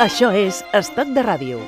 Això és Estat de Ràdio.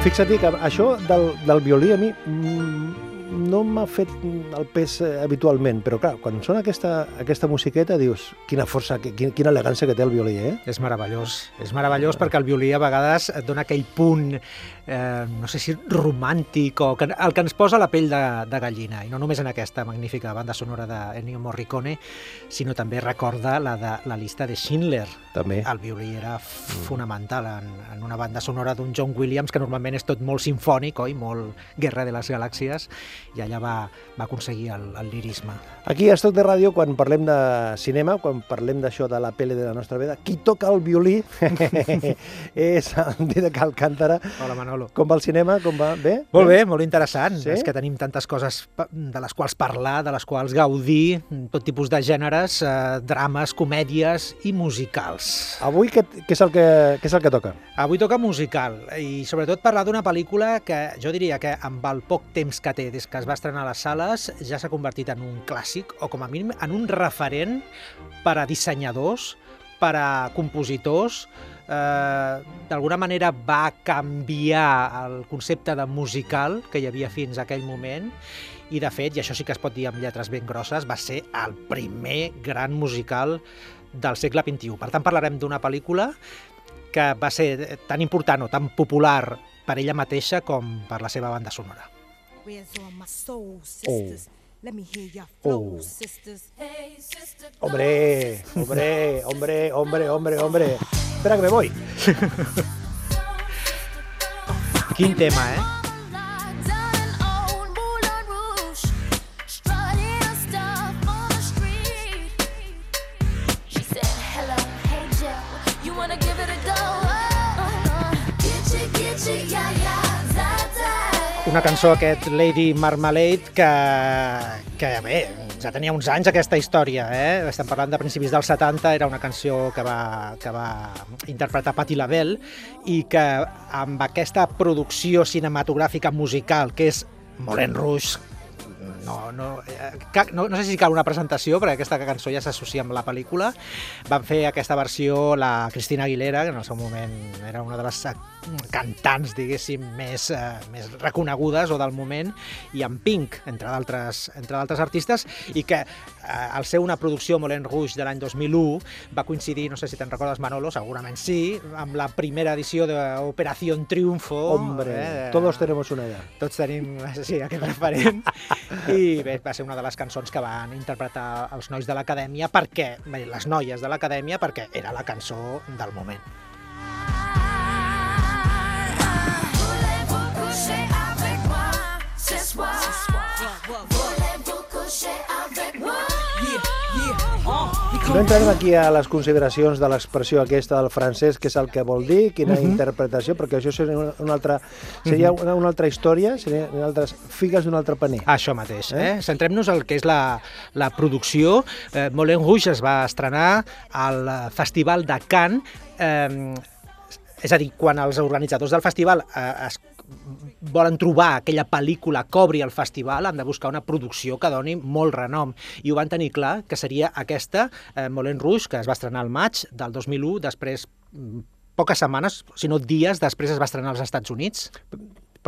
Fixa't que això del, del violí a mi mm, no m'ha fet el pes eh, habitualment, però clar, quan sona aquesta, aquesta musiqueta dius quina força, quina, quina elegància que té el violí, eh? És meravellós, és meravellós perquè el violí a vegades et dona aquell punt, eh, no sé si romàntic o que, el que ens posa la pell de, de gallina, i no només en aquesta magnífica banda sonora d'Ennio Morricone, sinó també recorda la de la llista de Schindler. També. El violí era fonamental en, en una banda sonora d'un John Williams que normalment és tot molt sinfònic, oi? Molt Guerra de les Galàxies, i allà va, va aconseguir el, el lirisme. Aquí a Estoc de Ràdio, quan parlem de cinema, quan parlem d'això de la pele de la nostra vida, qui toca el violí és el Didac Alcántara. Hola, Manolo. Com va el cinema? Com va? Bé? Molt bé, molt interessant. Sí? És que tenim tantes coses de les quals parlar, de les quals gaudir, tot tipus de gèneres, eh, drames, comèdies i musicals. Avui què, què, és el que, què és el que toca? Avui toca musical i sobretot parlar d'una pel·lícula que jo diria que amb el poc temps que té des que es va estrenar a les sales ja s'ha convertit en un clàssic o com a mínim en un referent per a dissenyadors, per a compositors, eh, d'alguna manera va canviar el concepte de musical que hi havia fins a aquell moment i de fet, i això sí que es pot dir amb lletres ben grosses, va ser el primer gran musical del segle XXI. Per tant, parlarem d'una pel·lícula que va ser tan important o tan popular per ella mateixa com per la seva banda sonora. Where's all my soul sisters? Let me hear your Oh. flow, sisters. Hombre, hombre, hombre, hombre, hombre, hombre. Espera que me voy. Quin tema, eh? Una cançó, aquest Lady Marmalade, que, que bé, ja tenia uns anys aquesta història, eh? Estem parlant de principis dels 70, era una cançó que va, que va interpretar Patti LaBelle i que amb aquesta producció cinematogràfica musical, que és Moulin Rouge, no, no, eh, no, no sé si cal una presentació, perquè aquesta cançó ja s'associa amb la pel·lícula. Van fer aquesta versió la Cristina Aguilera, que en el seu moment era una de les cantants, diguéssim, més, eh, més reconegudes o del moment, i en Pink, entre d'altres entre d'altres artistes, i que eh, al ser una producció Moulin Rouge de l'any 2001 va coincidir, no sé si te'n recordes Manolo, segurament sí, amb la primera edició d'Operació Triunfo. Hombre, eh, todos tenemos una edad. tots tenim sí, aquest referent i bé, va ser una de les cançons que van interpretar els nois de l'acadèmia perquè, bé, les noies de l'acadèmia perquè era la cançó del moment. No entrarem aquí a les consideracions de l'expressió aquesta del francès, què és el que vol dir, quina Mhm. interpretació, perquè això seria una, una altra, seria una, una altra història, serien altres figues d'un altre paner. Això mateix. Eh? Eh? Centrem-nos al que és la, la producció. Eh, Moulin Rouge es va estrenar al Festival de Cannes. Eh, és a dir, quan els organitzadors del festival eh, es volen trobar aquella pel·lícula que obri el festival, han de buscar una producció que doni molt renom. I ho van tenir clar, que seria aquesta, eh, Moulin Rouge, que es va estrenar al maig del 2001, després mm, poques setmanes, si no dies, després es va estrenar als Estats Units.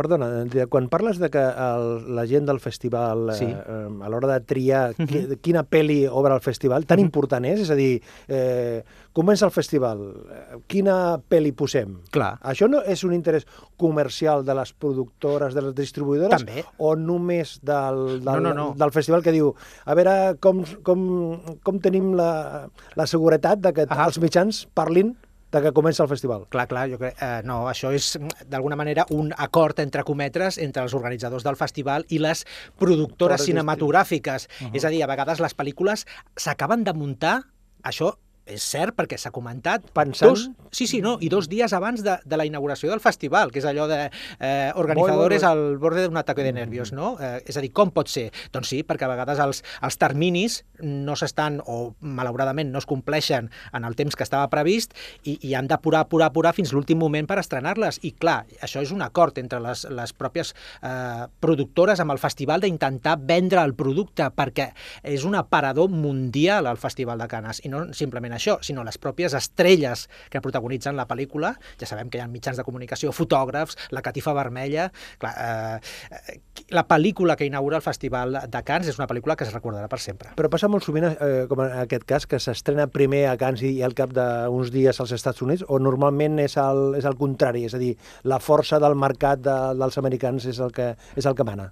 Perdona, de- quan parles de que el, la gent del festival, Sí. eh, eh, a l'hora de triar qui, quina pel·li obre el festival, tan important és? És a dir, eh, comença el festival, eh, quina pel·li posem? Clar. Això no és un interès comercial de les productores, de les distribuïdores, També. o només del, del, No, no, no. del festival que diu a veure com, com, com tenim la, la seguretat de que Ah. els mitjans parlin de que comença el festival. Clar, clar, jo crec, eh, no, això és mm, d'alguna manera un acord entre cometres entre els organitzadors del festival i les productores Productores cinematogràfiques. Uh -huh. És a dir, a vegades les pel·lícules s'acaben de muntar, això és cert perquè s'ha comentat. Pensant- Dos, sí, sí, no, i dos dies abans de, de la inauguració del festival, que és allò de eh, organitzadores Molt, al borde d'un ataque de nervios, no? Eh, és a dir, com pot ser? Doncs sí, perquè a vegades els, els terminis no s'estan, o malauradament no es compleixen en el temps que estava previst i, i han d'apurar, apurar, apurar fins l'últim moment per estrenar-les. I clar, això és un acord entre les, les pròpies eh, productores amb el festival d'intentar vendre el producte perquè és un aparador mundial al Festival de Canes i no simplement això, sinó les pròpies estrelles que protagonitzen la pel·lícula. Ja sabem que hi ha mitjans de comunicació, fotògrafs, la catifa vermella... Clar, eh, eh, la pel·lícula que inaugura el Festival de Canes és una pel·lícula que es recordarà per sempre. Però passa molt sovint, eh, com en aquest cas, que s'estrena primer a Cannes i al cap d'uns dies als Estats Units, o normalment és el, és el contrari, és a dir, la força del mercat de, dels americans és el que, és el que mana.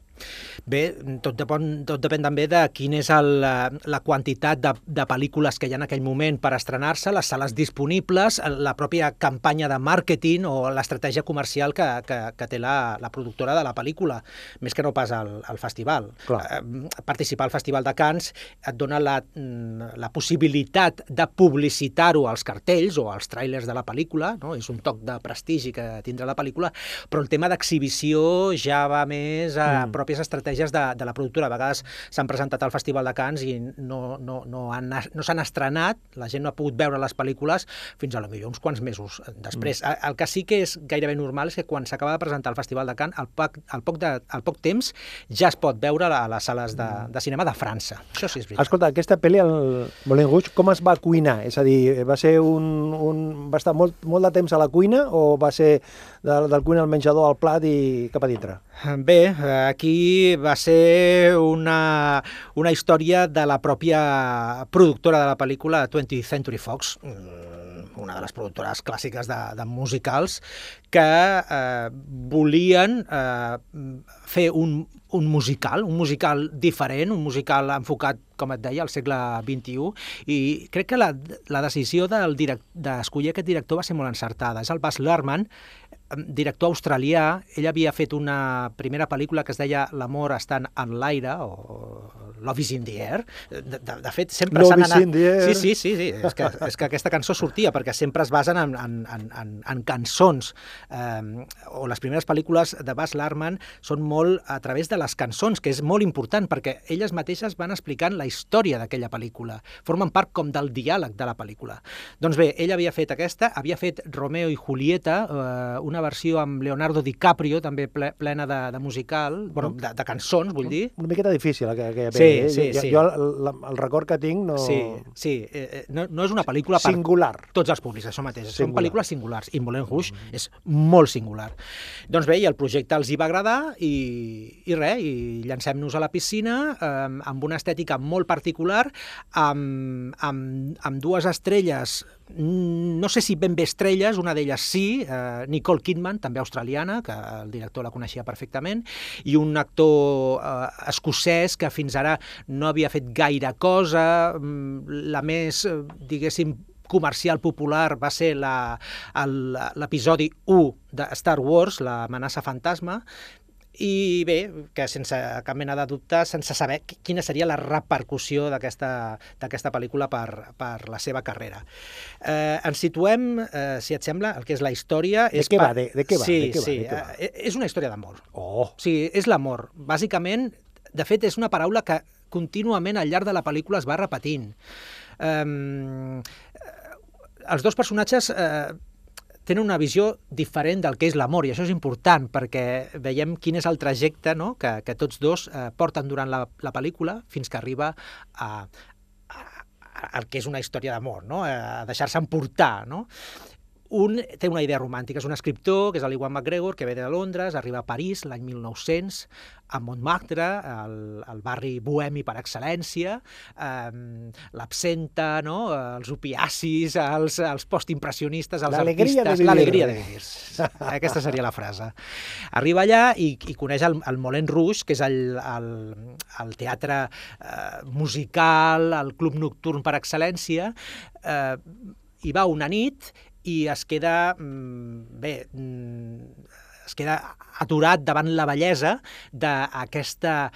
Bé, tot depèn, tot depèn també de quin és el, la, la quantitat de, de pel·lícules que hi ha en aquell moment per estrenar-se, les sales disponibles, la pròpia campanya de màrqueting o l'estratègia comercial que, que, que té la, la productora de la pel·lícula, més que no pas al, al festival. Clar. Eh, participar al Festival de Cannes et dona la, la possibilitat de publicitar-ho als cartells o als tràilers de la pel·lícula, no? és un toc de prestigi que tindrà la pel·lícula, però el tema d'exhibició ja va més a mm. pròpies estratègies de, de la productora. A vegades s'han presentat al Festival de Cannes i no, no, no, han, no s'han estrenat, la gent no ha pogut veure les pel·lícules fins a lo millor uns quants mesos després. Mm. El que sí que és gairebé normal és que quan s'acaba de presentar al Festival de Cannes, al poc, al poc, de, al poc temps ja es pot veure a les sales de, de cinema de França. Això sí és veritat. Escolta, aquesta pel·li, el Moulin Rouge, com es va cuinar? És a dir, va ser un, un... va estar molt, molt de temps a la cuina o va ser del, del cuina al menjador al plat i cap a dintre? Bé, aquí va ser una, una història de la pròpia productora de la pel·lícula 20th Century Fox, mm, una de les productores clàssiques de, de musicals, que eh, volien eh, fer un, un musical, un musical diferent, un musical enfocat, com et deia, al segle XXI, i crec que la, la decisió d'escollir aquest director va ser molt encertada. És el Baz Luhrmann, director australià, ell havia fet una primera pel·lícula que es deia L'amor està en l'aire, o Love is in the air. De, de, de fet, sempre s'han anat... in the air. Sí, sí, sí, sí. És, que, és que aquesta cançó sortia, perquè sempre es basen en, en, en, en, en cançons. Eh, o les primeres pel·lícules de Baz Luhrmann són molt a través de les cançons, que és molt important, perquè elles mateixes van explicant la història d'aquella pel·lícula. Formen part com del diàleg de la pel·lícula. Doncs bé, ell havia fet aquesta, havia fet Romeo i Julieta, eh, una versió amb Leonardo DiCaprio, també ple, plena de, de musical, bueno, de, de cançons, vull dir. Una miqueta difícil, aquella, aquella Sí, pel·li. eh? sí, jo, sí. Jo, el, el, el record que tinc no... Sí, sí. Eh, eh, no, no és una pel·lícula per Singular. tots els públics, això mateix. Són Singular. pel·lícules singulars, i Moulin Rouge és molt singular. Doncs bé, i el projecte els hi va agradar i, i res, i llancem-nos a la piscina eh, amb una estètica molt particular, amb, amb, amb dues estrelles mm, no sé si ben bé estrelles, una d'elles sí, eh, Nicole Kidman, també australiana, que el director la coneixia perfectament, i un actor eh, escocès que fins ara no havia fet gaire cosa, mm, la més, eh, diguéssim, comercial popular va ser l'episodi 1 de Star Wars, l'amenaça fantasma, i bé, que sense cap mena de dubte, sense saber qui- quina seria la repercussió d'aquesta pel·lícula per, per la seva carrera. Eh, ens situem, eh, si et sembla, el que és la història... De és què va? De- de què va? Sí, De què va? sí, De què va? eh, és una història d'amor. Oh, O sigui, és l'amor. Bàsicament, de fet, és una paraula que contínuament al llarg de la pel·lícula es va repetint. Um, els dos personatges eh, tenen una visió diferent del que és l'amor, i això és important perquè veiem quin és el trajecte no? que, que tots dos eh, porten durant la, la pel·lícula fins que arriba a, a, a, al que és una història d'amor, no? a deixar-se emportar. No? Un té una idea romàntica, és un escriptor, que és l'Iwan McGregor, que ve de Londres, arriba a París l'any 1900, a Montmartre, el, el barri bohemi per excel·lència, eh, l'absenta, no? els opiacis, els, els postimpressionistes, els artistes... L'alegria de vivir. Aquesta seria la frase. Arriba allà i, i coneix el, el Moulin Rouge, que és el, el, el teatre eh, musical, el club nocturn per excel·lència, eh, hi va una nit i es queda, mm, bé, mm, es queda aturat davant la bellesa d'aquesta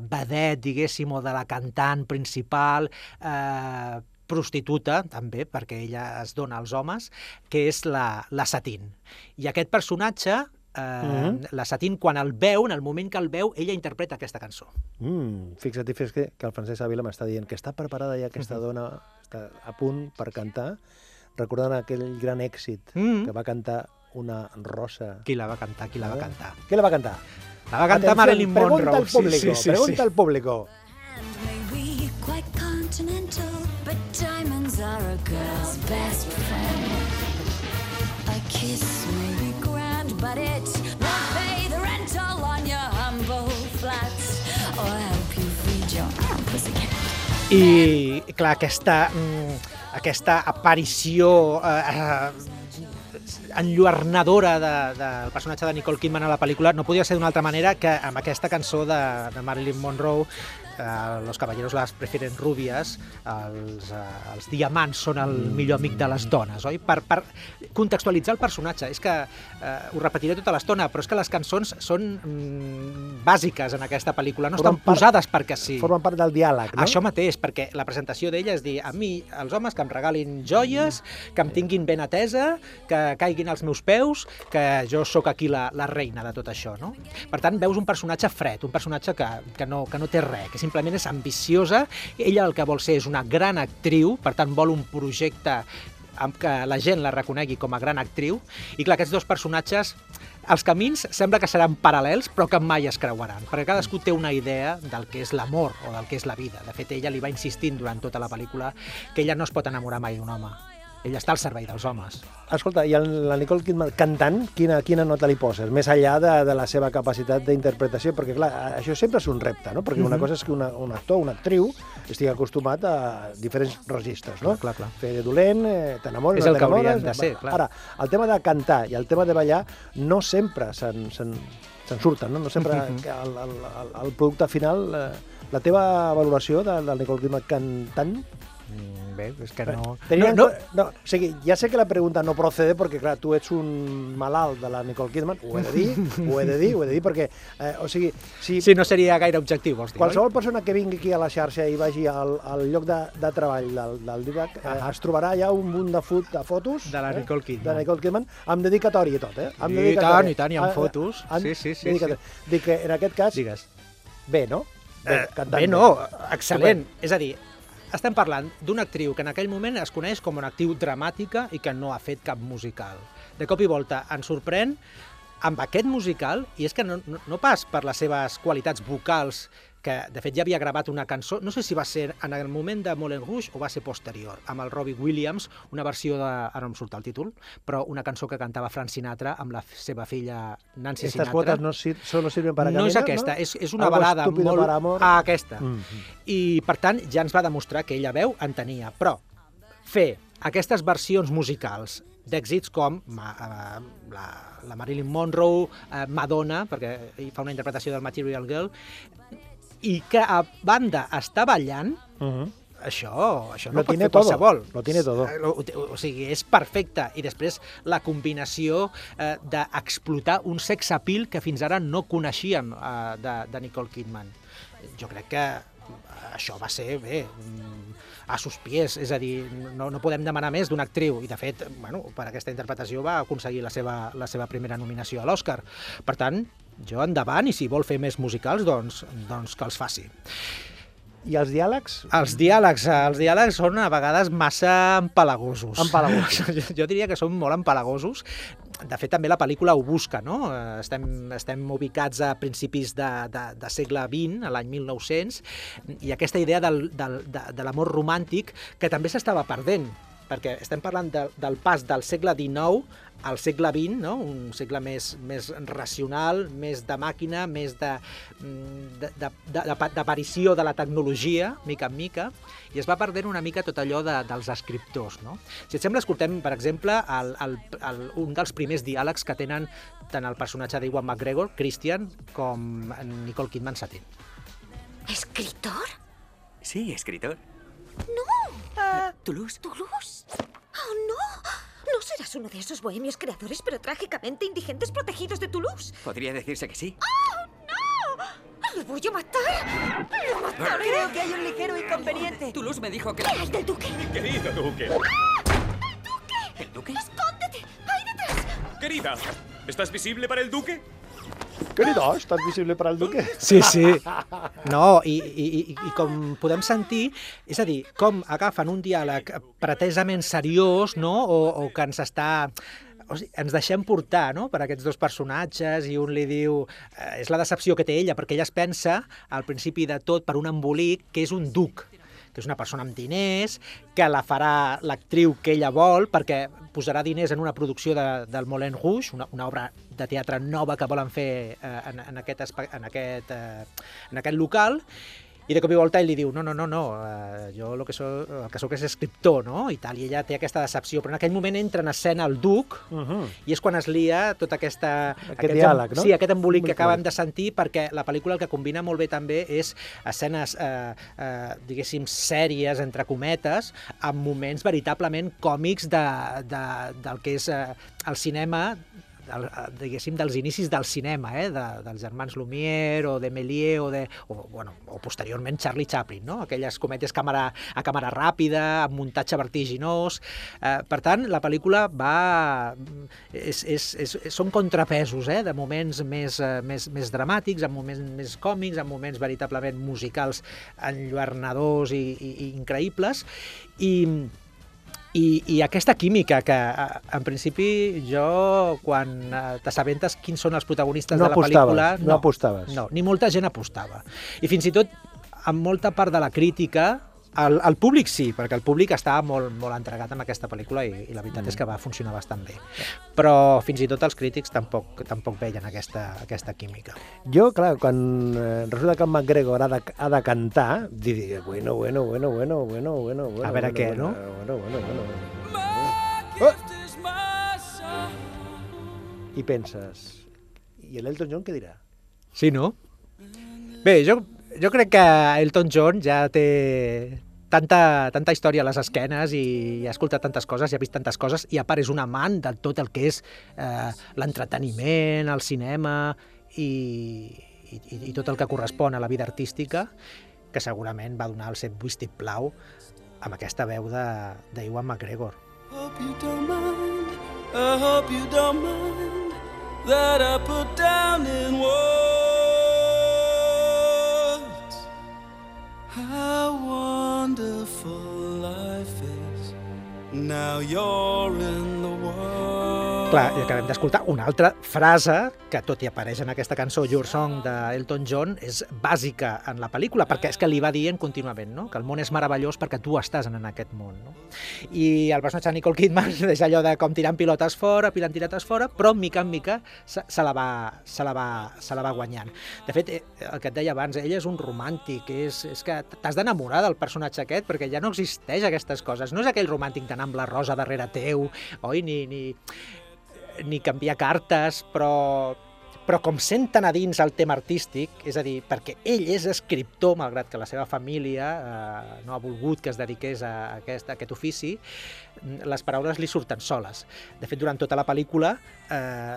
vedet, diguéssim, o de la cantant principal, eh, prostituta, també, perquè ella es dona als homes, que és la, la Satín. I aquest personatge, eh, Mhm. la Satín, quan el veu, en el moment que el veu, ella interpreta aquesta cançó. Mm, fixa't, fes que, que el Francesc Ávila m'està dient que està preparada ja Mhm. aquesta dona, està a punt per cantar, recordant aquell gran èxit Mm. que va cantar una rosa. Qui la va cantar? Qui la va Ah. cantar? Què la va cantar? La va cantar Atención, Marilyn Monroe. Pregunta al público, sí, sí, sí, pregunta sí. al público. But I, clar, aquesta, mm, aquesta aparició eh, eh, enlluernadora de, del personatge de Nicole Kidman a la pel·lícula no podia ser d'una altra manera que amb aquesta cançó de, de Marilyn Monroe eh, Los caballeros las prefieren rubias, els, eh, els diamants són el millor amic de les dones, oi? Per, per contextualitzar el personatge. És que eh, ho repetiré tota l'estona, però és que les cançons són mm, bàsiques en aquesta pel·lícula, no Formen estan part- posades perquè sí. Formen part del diàleg, no? Això mateix, perquè la presentació d'ella és dir, a mi, els homes que em regalin joies, que em tinguin ben atesa, que caiguin als meus peus, que jo sóc aquí la, la reina de tot això, no? Per tant, veus un personatge fred, un personatge que, que, no, que no té res, que simplement és ambiciosa, ella el que vol ser és una gran actriu, per tant vol un projecte amb que la gent la reconegui com a gran actriu, i clar, aquests dos personatges els camins sembla que seran paral·lels, però que mai es creuaran, perquè cadascú té una idea del que és l'amor o del que és la vida. De fet, ella li va insistint durant tota la pel·lícula que ella no es pot enamorar mai d'un home. Ella està al servei dels homes. Escolta, i el, la Nicole Kidman cantant, quina, quina nota li poses? Més enllà de, de la seva capacitat d'interpretació, perquè clar, això sempre és un repte, no? Perquè una Mhm. cosa és que una, un actor, una actriu, estigui acostumat a diferents registres, no? Clar, clar. Fer de dolent, eh, t'enamores, És no el que haurien t'enamores... de ser, clar. Ara, el tema de cantar i el tema de ballar no sempre se'n se'n surten, no? No sempre Mhm. que el, el, el, el producte final... Eh, la teva valoració de, del Nicole Kidman cantant Mm, Bé, és que no... Tenint no, en co- no, o sigui, ja sé que la pregunta no procede perquè, clar, tu ets un malalt de la Nicole Kidman, ho he de dir, ho he de dir, ho he de dir, perquè, eh, o sigui, si Sí, no seria gaire objectiu, vols dir, qualsevol persona que vingui aquí a la xarxa i vagi al, al lloc de, de treball del, del Didac, eh, es trobarà ja un munt de, fot, de fotos De la eh, Nicole Kidman. de Nicole Kidman, amb dedicatori i tot, eh? Amb I dedicatòria. tant, i tant, i amb Ah, fotos. amb Sí, sí, sí, dedicatòria. Dic que en aquest cas, Digues. bé, no? Eh, cantant bé, no, excel·lent. És a dir, estem parlant d'una actriu que en aquell moment es coneix com una actriu dramàtica i que no ha fet cap musical. De cop i volta ens sorprèn amb aquest musical, i és que no, no, pas per les seves qualitats vocals, que de fet ja havia gravat una cançó, no sé si va ser en el moment de Moulin Rouge o va ser posterior, amb el Robbie Williams, una versió de, ara no em surt el títol, però una cançó que cantava Frank Sinatra amb la seva filla Nancy Estas Sinatra. botas no sir solo sirven para no és caminar, aquesta, no? és, és una Algo balada molt... para amor. Ah, aquesta. Mm. I, per tant, ja ens va demostrar que ella veu en tenia. Però fer aquestes versions musicals d'èxits com ma, eh, la, la Marilyn Monroe, eh, Madonna, perquè hi fa una interpretació del Material Girl, i que a banda està ballant, Mhm. això, això Lo no pot tiene fer todo, qualsevol. lo tiene todo. Eh, O, o sigui, és perfecte. I després la combinació eh, d'explotar un sex appeal que fins ara no coneixíem eh, de, de Nicole Kidman. Jo crec que això va ser, bé, mm, a sus pies, és a dir, no, no podem demanar més d'una actriu, i de fet, bueno, per aquesta interpretació va aconseguir la seva, la seva primera nominació a l'Oscar. Per tant, jo endavant, i si vol fer més musicals, doncs, doncs que els faci. I els diàlegs? Els diàlegs, els diàlegs són a vegades massa empalagosos. Empalagosos. Jo, jo diria que són molt empalagosos. De fet, també la pel·lícula ho busca, no? Estem, estem ubicats a principis de, de, de segle XX, a l'any 1900, i aquesta idea del, del, de, de l'amor romàntic que també s'estava perdent, perquè estem parlant de, del pas del segle XIX al segle XX, no? un segle més, més racional, més de màquina, més de, mm, de, de, de, de, d'aparició de la tecnologia, mica en mica, i es va perdent una mica tot allò de, dels escriptors. No? Si et sembla, escoltem, per exemple, el, el, el, un dels primers diàlegs que tenen tant el personatge d'Iwan McGregor, Christian, com Nicole Kidman Satin. ¿Escritor? Sí, escritor. Toulouse. ¿Toulouse? ¡Oh, no! No serás uno de esos bohemios creadores pero trágicamente indigentes protegidos de Toulouse. Podría decirse que sí. ¡Le voy a matar. ¡Le mataré! Creo que hay un ligero inconveniente. Toulouse me dijo que... ¿Eres del duque? Querido Duque. ¿El duque? ¡Escóndete! ¡Ahí detrás! Querida, ¿estás visible para el Duque? Querido, estàs visible per al duque? Sí, sí. No, i, i, i com podem sentir, és a dir, com agafen un diàleg pretesament seriós, no?, o, o que ens està o sigui, ens deixem portar no? per aquests dos personatges i un li diu... Eh, és la decepció que té ella, perquè ella es pensa, al principi de tot, per un embolic, que és un duc que és una persona amb diners, que la farà l'actriu que ella vol, perquè posarà diners en una producció de, del Moulin Rouge, una, una obra de teatre nova que volen fer eh, en, en, aquest, en, aquest, eh, en aquest local, i de cop i volta ell li diu, no, no, no, no, eh, jo lo que soc, el que sóc és escriptor, no? I tal, i ella té aquesta decepció, però en aquell moment entra en escena el duc, Uh -huh. i és quan es lia tota aquesta... Aquest diàleg, no? Sí, aquest embolic que Embolic. acabem de sentir, perquè la pel·lícula el que combina molt bé també és escenes, eh, eh, diguéssim, sèries, entre cometes, amb moments veritablement còmics de, de, del que és eh, el cinema del, eh, diguéssim, dels inicis del cinema, eh? de, dels germans Lumière o de Méliès o, de, o, bueno, o posteriorment Charlie Chaplin, no? aquelles cometes càmera, a càmera ràpida, amb muntatge vertiginós. Eh, per tant, la pel·lícula va... És, és, és, són contrapesos eh? de moments més, eh, més, més dramàtics, amb moments més còmics, amb moments veritablement musicals enlluernadors i, i, i increïbles, i, i, i aquesta química que, en principi, jo, quan eh, t'assabentes quins són els protagonistes No de la pel·lícula... no apostaves. No, ni molta gent apostava. I fins i tot, amb molta part de la crítica, el, el públic sí, perquè el públic estava molt, molt entregat amb aquesta pel·lícula i, i la veritat mm. és que va funcionar bastant bé. Però fins i tot els crítics tampoc, tampoc veien aquesta, aquesta química. Jo, clar, quan eh, resulta que en McGregor ha de, ha de cantar, diria, bueno, bueno, bueno, bueno, bueno, bueno, bueno... A veure bueno, què, bueno, no? Bueno, bueno, bueno, bueno. Oh! I penses, i l'Elton John què dirà? Sí, no? Bé, jo, jo crec que Elton John ja té tanta, tanta història a les esquenes i, i ha escoltat tantes coses i ha vist tantes coses i a part és un amant de tot el que és eh, l'entreteniment, el cinema i, i, i tot el que correspon a la vida artística que segurament va donar el seu vistip blau amb aquesta veu d'Iwan McGregor. Hope you don't mind, I hope you don't mind that I put down in words how wonderful life is. Now you're in. Clar, i acabem d'escoltar una altra frase que, tot i apareix en aquesta cançó Your Song d'Elton John, és bàsica en la pel·lícula, perquè és que li va dient contínuament no? que el món és meravellós perquè tu estàs en aquest món. No? I el personatge de Nicole Kidman és allò de com tirant pilotes fora, pilant tiretes fora, però mica en mica se, se, la, va, se, la, va, se la va guanyant. De fet, eh, el que et deia abans, ell és un romàntic, és, és que t'has d'enamorar del personatge aquest perquè ja no existeix aquestes coses. No és aquell romàntic d'anar amb la rosa darrere teu, oi? Ni, ni, ni canviar cartes, però, però com senten a dins el tema artístic, és a dir, perquè ell és escriptor, malgrat que la seva família eh, no ha volgut que es dediqués a aquest, a aquest ofici, les paraules li surten soles. De fet, durant tota la pel·lícula eh,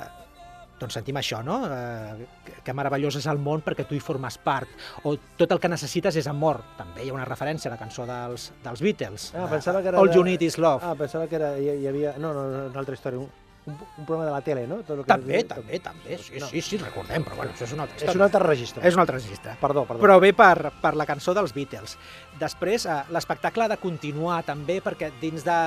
doncs sentim això, no? Eh, que- meravellós és el món perquè tu hi formes part. O tot el que necessites és amor. També hi ha una referència a la cançó dels, dels Beatles. Ah, eh, pensava que era All de- You Need Is Love. Ah, pensava que era, hi, hi havia... No, no, una altra història. Un, un, un programa de la tele, no? Tot el que També, també, també, sí, sí, sí, recordem, però bueno, això és una altra És un altre registre. És un altre registre. Perdó, perdó. Però ve per, per la cançó dels Beatles. Després, eh, l'espectacle ha de continuar també, perquè dins de,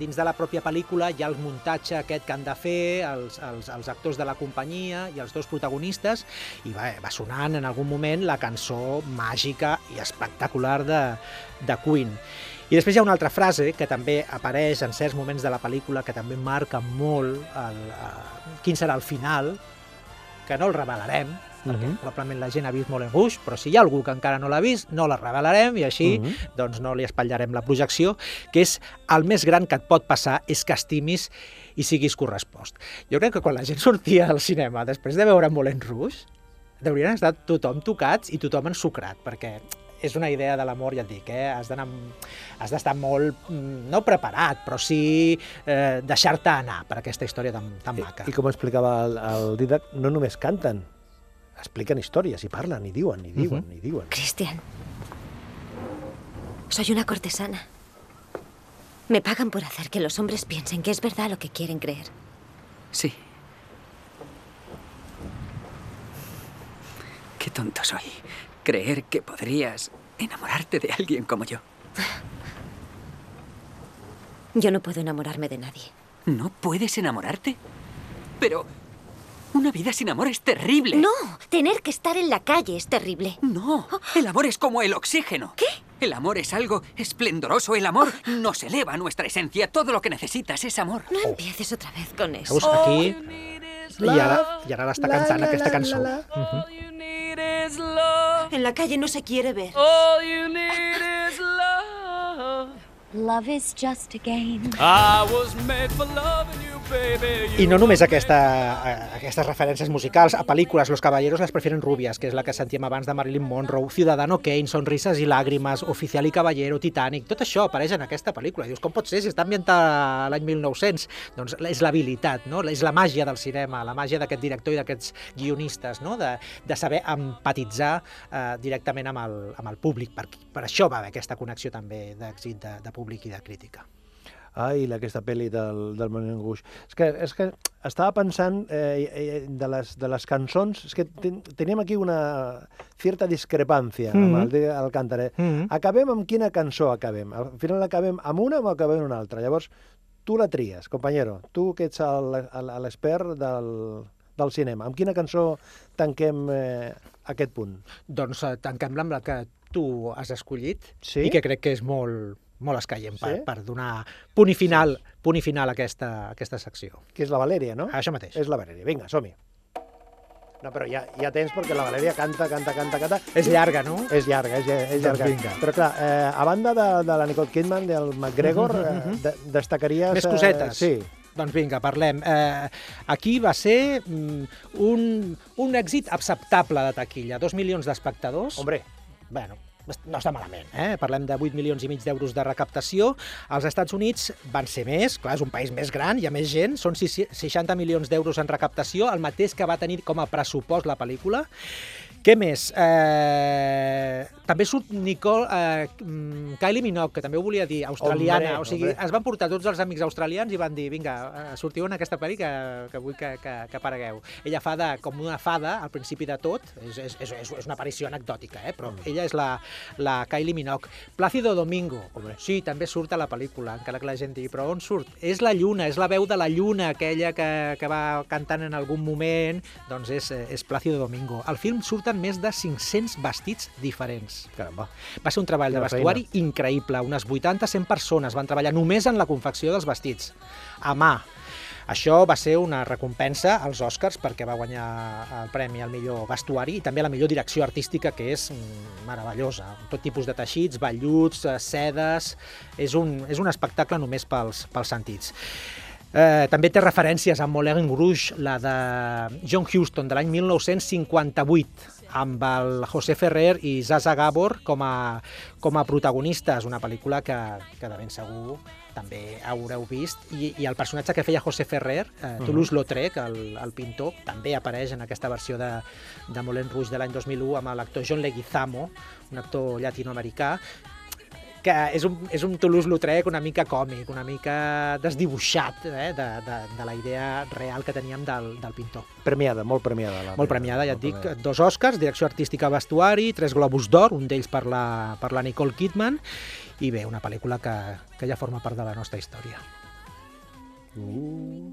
dins de la pròpia pel·lícula hi ha el muntatge aquest que han de fer els, els, els actors de la companyia i els dos protagonistes, i va, va sonant en algun moment la cançó màgica i espectacular de, de Queen. I després hi ha una altra frase que també apareix en certs moments de la pel·lícula que també marca molt el, eh, quin serà el final, que no el revelarem, perquè Mhm. probablement la gent ha vist Moulin Rouge, però si hi ha algú que encara no l'ha vist, no la revelarem i així Mhm. doncs no li espatllarem la projecció, que és el més gran que et pot passar és que estimis i siguis correspost. Jo crec que quan la gent sortia al cinema després de veure Moulin Rouge, deurien estar tothom tocats i tothom ensucrat, perquè és una idea de l'amor, ja et dic, eh? has d'anar has d'estar molt, mm, no preparat, però sí eh, deixar-te anar per aquesta història tan, tan maca. I, I com explicava el, el Didac, no només canten, expliquen històries, i parlen, i diuen, i diuen, i diuen. Cristian, soy una cortesana. Me pagan por hacer que los hombres piensen que es verdad lo que quieren creer. Sí. Qué tonto soy. Creer que podrías enamorarte de alguien como yo. Yo no puedo enamorarme de nadie. ¿No puedes enamorarte? Pero una vida sin amor es terrible. No, tener que estar en la calle es terrible. No, el amor es como el oxígeno. ¿Qué? El amor es algo esplendoroso. El amor nos eleva nuestra esencia. Todo lo que necesitas es amor. No empieces otra vez con eso. Aquí... Aquesta cançó. All you need is love. En la calle no se quiere ver. All you need is love. Love is just a game. I was made for loving you. I no només aquesta, a- aquestes referències musicals, a pel·lícules Los caballeros les prefieren rubias, que és la que sentíem abans de Marilyn Monroe, Ciudadano Kane, Sonrisas i làgrimes, Oficial i Caballero, Titanic, tot això apareix en aquesta pel·lícula. Dius, com pot ser si està ambientada l'any 1900? Doncs és l'habilitat, no? és la màgia del cinema, la màgia d'aquest director i d'aquests guionistes, no? de, de saber empatitzar eh, directament amb el, amb el públic. Per, per això va haver aquesta connexió també d'èxit de, de públic i de crítica. Ai, la- aquesta pel·li del, del Moulin Rouge. És que, és que estava pensant eh, eh, de, les, de les cançons, és que ten, teníem aquí una certa discrepància mm -hmm. amb el de Alcántara. Mm -hmm. Acabem amb quina cançó acabem? Al final acabem amb una o acabem amb una altra? Llavors, tu la tries, companyero. Tu que ets l'expert del, del cinema. Amb quina cançó tanquem eh, aquest punt? Doncs eh, tanquem-la amb la que tu has escollit Sí? i que crec que és molt, molt escaient per, Sí? per donar punt i final, punt i final a aquesta, a aquesta secció. Que és la Valèria, no? Això mateix. És la Valèria. Vinga, som-hi. No, però ja, ja tens perquè la Valèria canta, canta, canta, canta. És llarga, no? És llarga, és, és Doncs llarga. vinga. Però clar, eh, a banda de, de la Nicole Kidman, del McGregor, eh, de, destacaries... Més cosetes. Eh, sí. Doncs vinga, parlem. Eh, aquí va ser mm, un, un èxit acceptable de taquilla. Dos milions d'espectadors. Hombre, Bueno, no està malament, eh? Parlem de 8 milions i mig d'euros de recaptació. Als Estats Units van ser més, clar, és un país més gran, hi ha més gent, són 60 milions d'euros en recaptació, el mateix que va tenir com a pressupost la pel·lícula. Què més? Eh, també surt Nicole, eh, mm, Kylie Minogue, que també ho volia dir, australiana. Hombre, o sigui, hombre. es van portar tots els amics australians i van dir, vinga, eh, sortiu en aquesta pel·li que, que vull que, que, que aparegueu. Ella fa de, com una fada al principi de tot, és, és, és, és una aparició anecdòtica, eh? però ella és la, la Kylie Minogue. Plácido Domingo, Hombre. sí, també surt a la pel·lícula, encara que la gent digui, però on surt? És la lluna, és la veu de la lluna, aquella que, que va cantant en algun moment, doncs és, eh, és Plácido Domingo. Al film surten més de 500 vestits diferents. caramba. Va ser un treball de Quina vestuari increïble. Unes 80-100 persones van treballar només en la confecció dels vestits, a mà. Això va ser una recompensa als Oscars perquè va guanyar el premi al millor vestuari i també a la millor direcció artística, que és mm, meravellosa. Tot tipus de teixits, velluts, eh, sedes... És un, és un espectacle només pels, pels sentits. Eh, també té referències a Moulin Rouge, la de John Huston, de l'any 1958, amb el José Ferrer i Zaza Gabor com a, com a protagonistes. Una pel·lícula que, que de ben segur també haureu vist. I, i el personatge que feia José Ferrer, eh, Toulouse-Lautrec, el, el pintor, també apareix en aquesta versió de, de Moulin Rouge de l'any 2001 amb l'actor John Leguizamo, un actor llatinoamericà, que és un, és un Toulouse-Lautrec una mica còmic, una mica desdibuixat eh, de, de, de la idea real que teníem del, del pintor. Premiada, molt premiada. La Molt premiada, ja et dic, premiada. dos Oscars, direcció artística vestuari, tres Globus d'Or, un d'ells per, la, per la Nicole Kidman, i bé, una pel·lícula que, que ja forma part de la nostra història. Uh,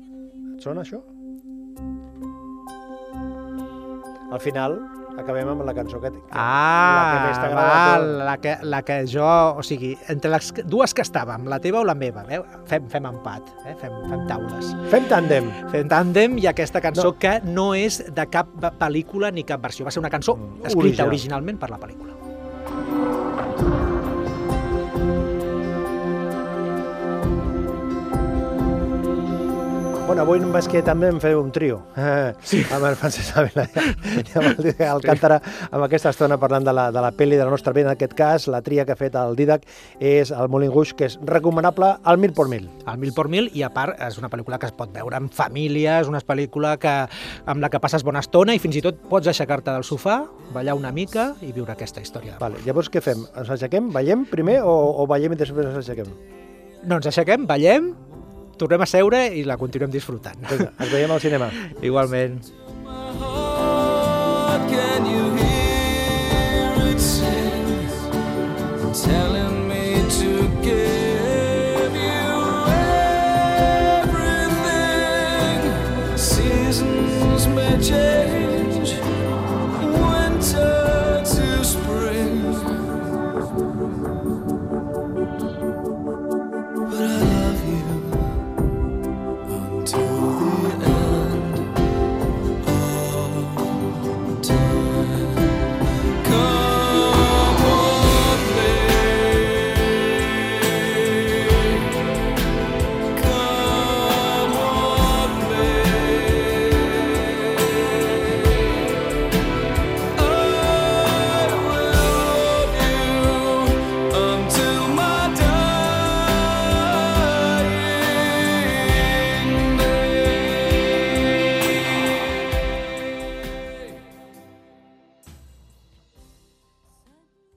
et sona això? Al final acabem amb la cançó que... que la que més Ah, a val, la que, la que jo... O sigui, entre les dues que estàvem, la teva o la meva, veu? Fem, fem empat, eh? fem, fem taules. Fem tàndem. Fem tàndem i aquesta cançó no. que no és de cap pel·lícula ni cap versió. Va ser una cançó Mm, escrita original. originalment per la pel·lícula. Bueno, avui només que també em feu un trio, eh, sí. amb el Francesc Ávila i amb el Didac Alcántara, amb aquesta estona parlant de la, de la pel·li de la nostra vida. En aquest cas, la tria que ha fet el Didac és el Moulin Rouge, que és recomanable al mil por mil. Al mil por mil, i a part és una pel·lícula que es pot veure amb família, és una pel·lícula que, amb la que passes bona estona i fins i tot pots aixecar-te del sofà, ballar una mica i viure aquesta història. Vale, llavors què fem? Ens aixequem, ballem primer o, o ballem i després ens aixequem? No, ens aixequem, ballem, tornem a seure i la continuem disfrutant. Vinga, ens veiem al cinema. Igualment. Can you hear it telling me to give? change